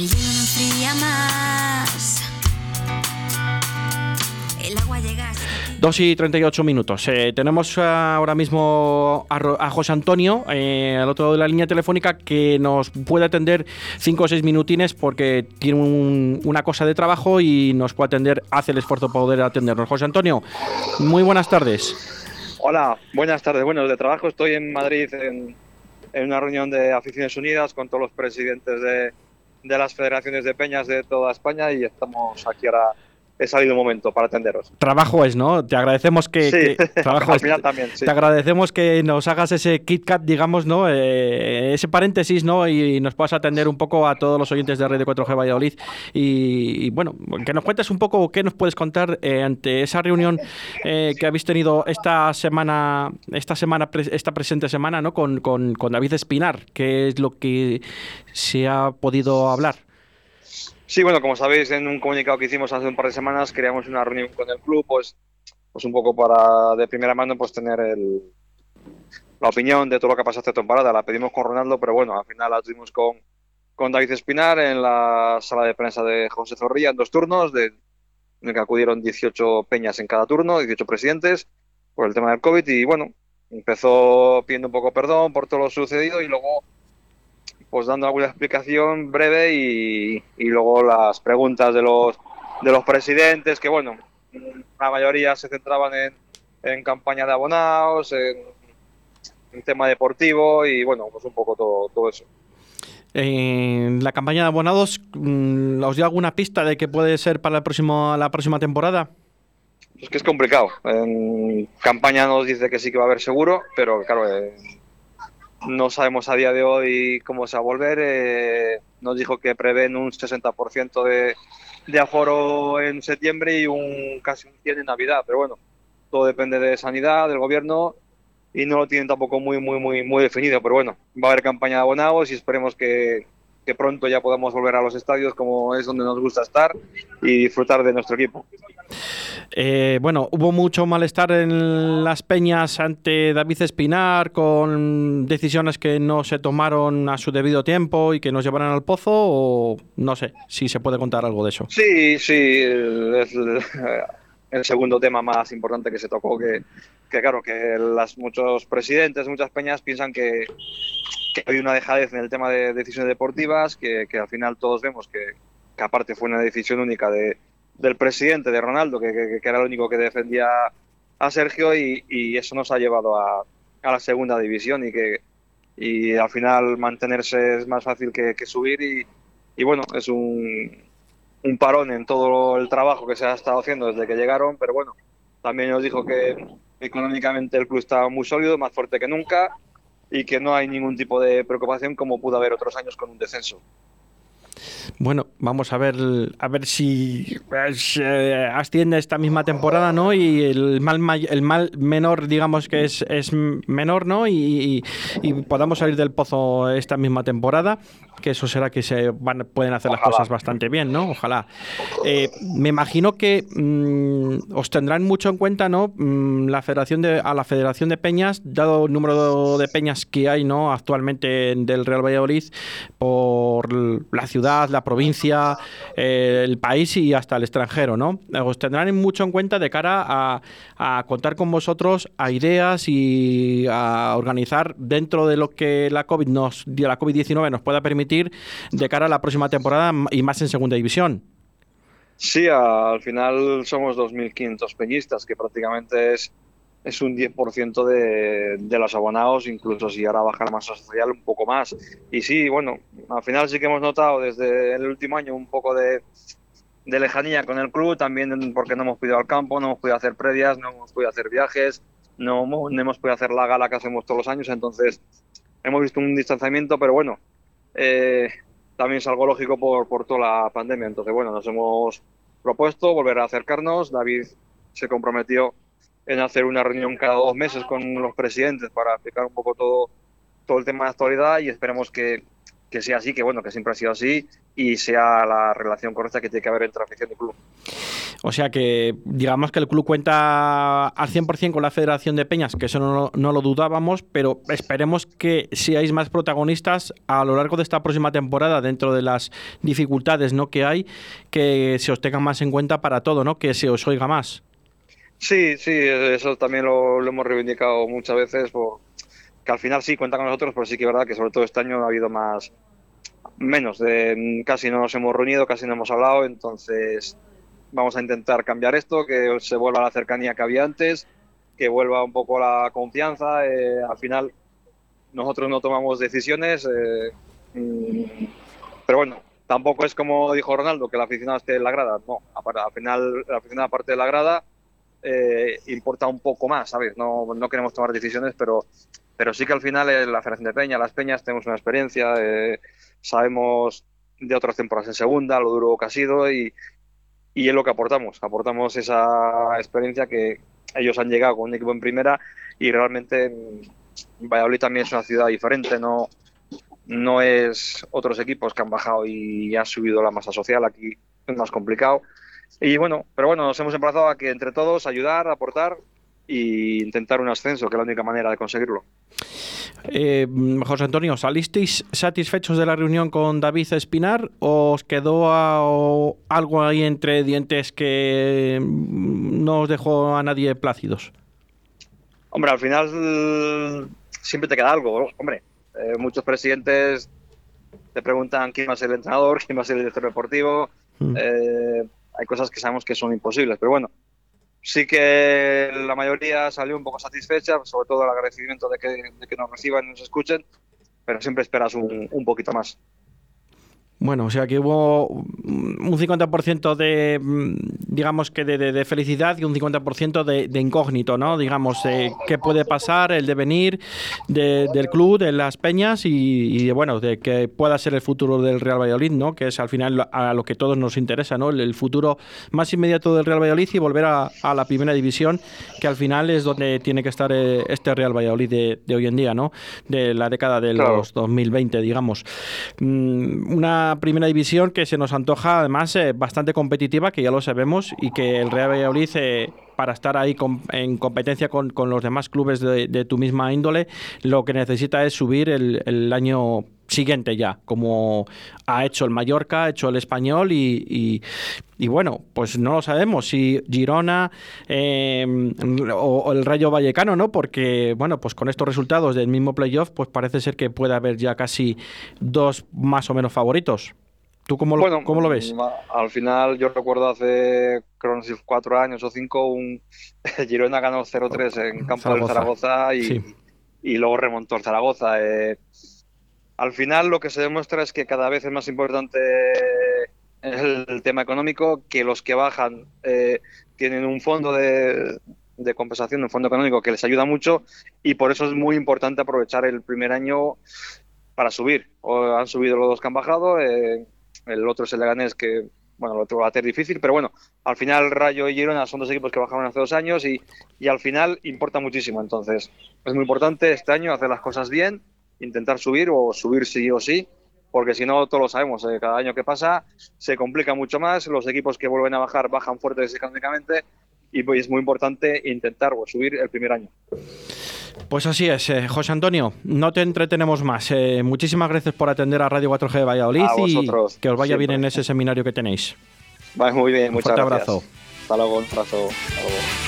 El hielo no enfría más. El agua llega hasta aquí. 2 y 38 minutos. Eh, tenemos ahora mismo a, Ro- a José Antonio eh, al otro lado de la línea telefónica que nos puede atender 5 o 6 minutines porque tiene un- una cosa de trabajo y nos puede atender, hace el esfuerzo por poder atendernos. José Antonio, muy buenas tardes. Hola, buenas tardes. Bueno, de trabajo estoy en Madrid en, en una reunión de Aficiones Unidas con todos los presidentes de, de las federaciones de peñas de toda España y estamos aquí ahora. He salido un momento para atenderos. Trabajo es, ¿no? Te agradecemos que... sí, que- trabajo al es. final también. Sí. Te agradecemos que nos hagas ese Kit Kat, digamos, ¿no? Eh, ese paréntesis, ¿no? Y nos puedas atender un poco a todos los oyentes de Red de 4G Valladolid. Y, y, bueno, que nos cuentes un poco qué nos puedes contar eh, ante esa reunión eh, que habéis tenido esta semana, esta semana, esta presente semana, ¿no? Con, con, con David Espinar, qué es lo que se ha podido hablar. Sí, bueno, como sabéis, en un comunicado que hicimos hace un par de semanas, queríamos una reunión con el club, pues, pues un poco para de primera mano pues tener el, la opinión de todo lo que ha pasado esta temporada. La pedimos con Ronaldo, pero bueno, al final la tuvimos con, con David Espinar en la sala de prensa de José Zorrilla en dos turnos, de, en el que acudieron 18 peñas en cada turno, 18 presidentes, por el tema del COVID. Y bueno, empezó pidiendo un poco perdón por todo lo sucedido y luego pues dando alguna explicación breve y, y luego las preguntas de los de los presidentes que bueno la mayoría se centraban en, en campaña de abonados en, en tema deportivo y bueno pues un poco todo, todo eso En la campaña de abonados, mm, ¿os dio alguna pista de que puede ser para el próximo, la próxima temporada? es que es complicado en campaña nos dice que sí que va a haber seguro pero claro eh, no sabemos a día de hoy cómo se va a volver eh, nos dijo que prevén un 60% de, de aforo en septiembre y un casi un 100 en Navidad, pero bueno, todo depende de sanidad, del gobierno y no lo tienen tampoco muy muy muy muy definido, pero bueno, va a haber campaña de abonados y esperemos que, que pronto ya podamos volver a los estadios como es donde nos gusta estar y disfrutar de nuestro equipo. Eh, bueno, hubo mucho malestar en las peñas ante David Espinar con decisiones que no se tomaron a su debido tiempo y que nos llevaron al pozo o no sé si se puede contar algo de eso. Sí, sí, es el, el segundo tema más importante que se tocó, que, que claro, que las, muchos presidentes, muchas peñas piensan que, que hay una dejadez en el tema de decisiones deportivas, que, que al final todos vemos que, que aparte fue una decisión única de, del presidente, de Ronaldo, que, que- era el único que defendía a Sergio y, y eso nos ha llevado a, a la segunda división y que y al final mantenerse es más fácil que subir y, y bueno, es un, un parón en todo el trabajo que se ha estado haciendo desde que llegaron, pero bueno, también nos dijo que económicamente el club estaba muy sólido, más fuerte que nunca y que no hay ningún tipo de preocupación como pudo haber otros años con un descenso. Bueno, vamos a ver a ver si eh, asciende esta misma temporada, ¿no? Y el mal el mal menor, digamos que es, es menor, ¿no? Y, y- y podamos salir del pozo esta misma temporada, que eso será que se van, pueden hacer las cosas bastante bien, ¿no? Ojalá. Eh, me imagino que mm, os tendrán mucho en cuenta, ¿no? Mm, la federación de, a la Federación de Peñas, dado el número de peñas que hay, ¿no? Actualmente del Real Valladolid, por la ciudad, la provincia, eh, el país y hasta el extranjero, ¿no? Os tendrán mucho en cuenta de cara a, a contar con vosotros a ideas y a organizar dentro de lo que la COVID nos, la COVID-19 nos pueda permitir de cara a la próxima temporada y más en segunda división. Sí, al final somos 2.500 peñistas, que prácticamente es, es un 10% de, de los abonados, incluso si ahora baja la masa social un poco más. Y sí, bueno, al final sí que hemos notado desde el último año un poco de, de lejanía con el club, también porque no hemos podido al campo, no hemos podido hacer previas, no hemos podido hacer viajes, no, hemos- podido hacer la gala que hacemos todos los años, entonces hemos visto un distanciamiento, pero bueno, eh, también es algo lógico por, por toda la pandemia. Entonces, bueno, nos hemos propuesto volver a acercarnos. David se comprometió en hacer una reunión cada dos meses con los presidentes para explicar un poco todo, todo el tema de actualidad y esperemos que, que sea así, que bueno, que siempre ha sido así y sea la relación correcta que tiene que haber entre afición y club. O sea que, digamos que el club cuenta al 100% con la Federación de Peñas, que eso no, no, lo dudábamos, pero esperemos que seáis más protagonistas a lo largo de esta próxima temporada, dentro de las dificultades ¿no? que hay, que se os tengan más en cuenta para todo, ¿no? que se os oiga más. Sí, sí, eso también lo, hemos reivindicado muchas veces, por, que al final sí cuenta con nosotros, pero sí que es verdad que sobre todo este año ha habido más, menos, de, casi no nos hemos reunido, casi no hemos hablado, entonces vamos a intentar cambiar esto, que se vuelva la cercanía que había antes, que vuelva un poco la confianza. Eh, al final, nosotros no tomamos decisiones, eh, mm, pero bueno, tampoco es como dijo Ronaldo, que la aficionado esté en la grada. No, al final, la aficionada aparte de la grada eh, importa un poco más, ¿sabes? No, no queremos tomar decisiones, pero, pero sí que al final la Federación de Peña, las Peñas, tenemos una experiencia, sabemos de otras temporadas en segunda, lo duro que ha sido y, y es lo que aportamos. Aportamos esa experiencia que ellos han llegado con un equipo en primera y realmente Valladolid también es una ciudad diferente, no, no es otros equipos que han bajado y han subido la masa social, aquí es más complicado. Y bueno, pero bueno, nos hemos emplazado a que entre todos ayudar, aportar e intentar un ascenso, que es la única manera de conseguirlo. Eh, José Antonio, ¿salisteis satisfechos de la reunión con David Espinar o os quedó algo ahí entre dientes que no os dejó a nadie plácidos? Hombre, al final siempre te queda algo. Hombre, eh, muchos presidentes te preguntan quién va a ser el entrenador, quién va a ser el director deportivo. Mm. Eh, hay cosas que sabemos que son imposibles, pero bueno, sí que la mayoría salió un poco satisfecha, sobre todo el agradecimiento de que, nos reciban y nos escuchen, pero siempre esperas un, un poquito más. Bueno, o sea que hubo un 50% de, mm, digamos que de, felicidad y un 50% de, de, incógnito, ¿no? Digamos, eh, qué puede pasar, el devenir del club, de las peñas y, bueno, de que pueda ser el futuro del Real Valladolid, ¿no? Que es al final a lo que todos nos interesa, ¿no? El, futuro más inmediato del Real Valladolid y volver a, la primera división, que al final es donde tiene que estar eh, este Real Valladolid de, hoy en día, ¿no? De la década de los 2020, digamos. Mm, una primera división que se nos antoja además eh, bastante competitiva, que ya lo sabemos, y que el Real Valladolid, eh, para estar ahí en competencia con, los demás clubes de, tu misma índole, lo que necesita es subir el, año siguiente ya, como ha hecho el Mallorca, ha hecho el Español y, bueno, pues no lo sabemos si Girona em, o, el Rayo Vallecano, ¿no? Porque, bueno, pues con estos resultados del mismo playoff, pues parece ser que puede haber ya casi dos más o menos favoritos. ¿Tú cómo lo, cómo lo ves? Al final, yo recuerdo hace creo, cuatro años o cinco, un Girona ganó 0-3 en campo del Zaragoza y, y, luego remontó el Zaragoza. Eh, al final, lo que se demuestra es que cada vez es más importante el, tema económico, que los que bajan eh, tienen un fondo de, de compensación, un fondo económico que les ayuda mucho y por eso es muy importante aprovechar el primer año para subir. O han subido los dos que han bajado. Eh, el otro es el Leganés que, bueno, lo otro va a ser difícil, pero bueno, al final Rayo y Girona son dos equipos que bajaron hace dos años y, y al final importa muchísimo. Entonces, es muy importante este año hacer las cosas bien, intentar subir o subir sí o sí, porque si no, todos lo sabemos, eh, cada año que pasa se complica mucho más, los equipos que vuelven a bajar bajan fuertes económicamente y pues, es muy importante intentar o subir el primer año. Pues así es, eh, José Antonio, no te entretenemos más. Eh, muchísimas gracias por atender a Radio 4G de Valladolid y que os vaya bien en ese seminario que tenéis. Va muy bien, muchas Un fuerte abrazo. Hasta luego, un abrazo. Hasta luego.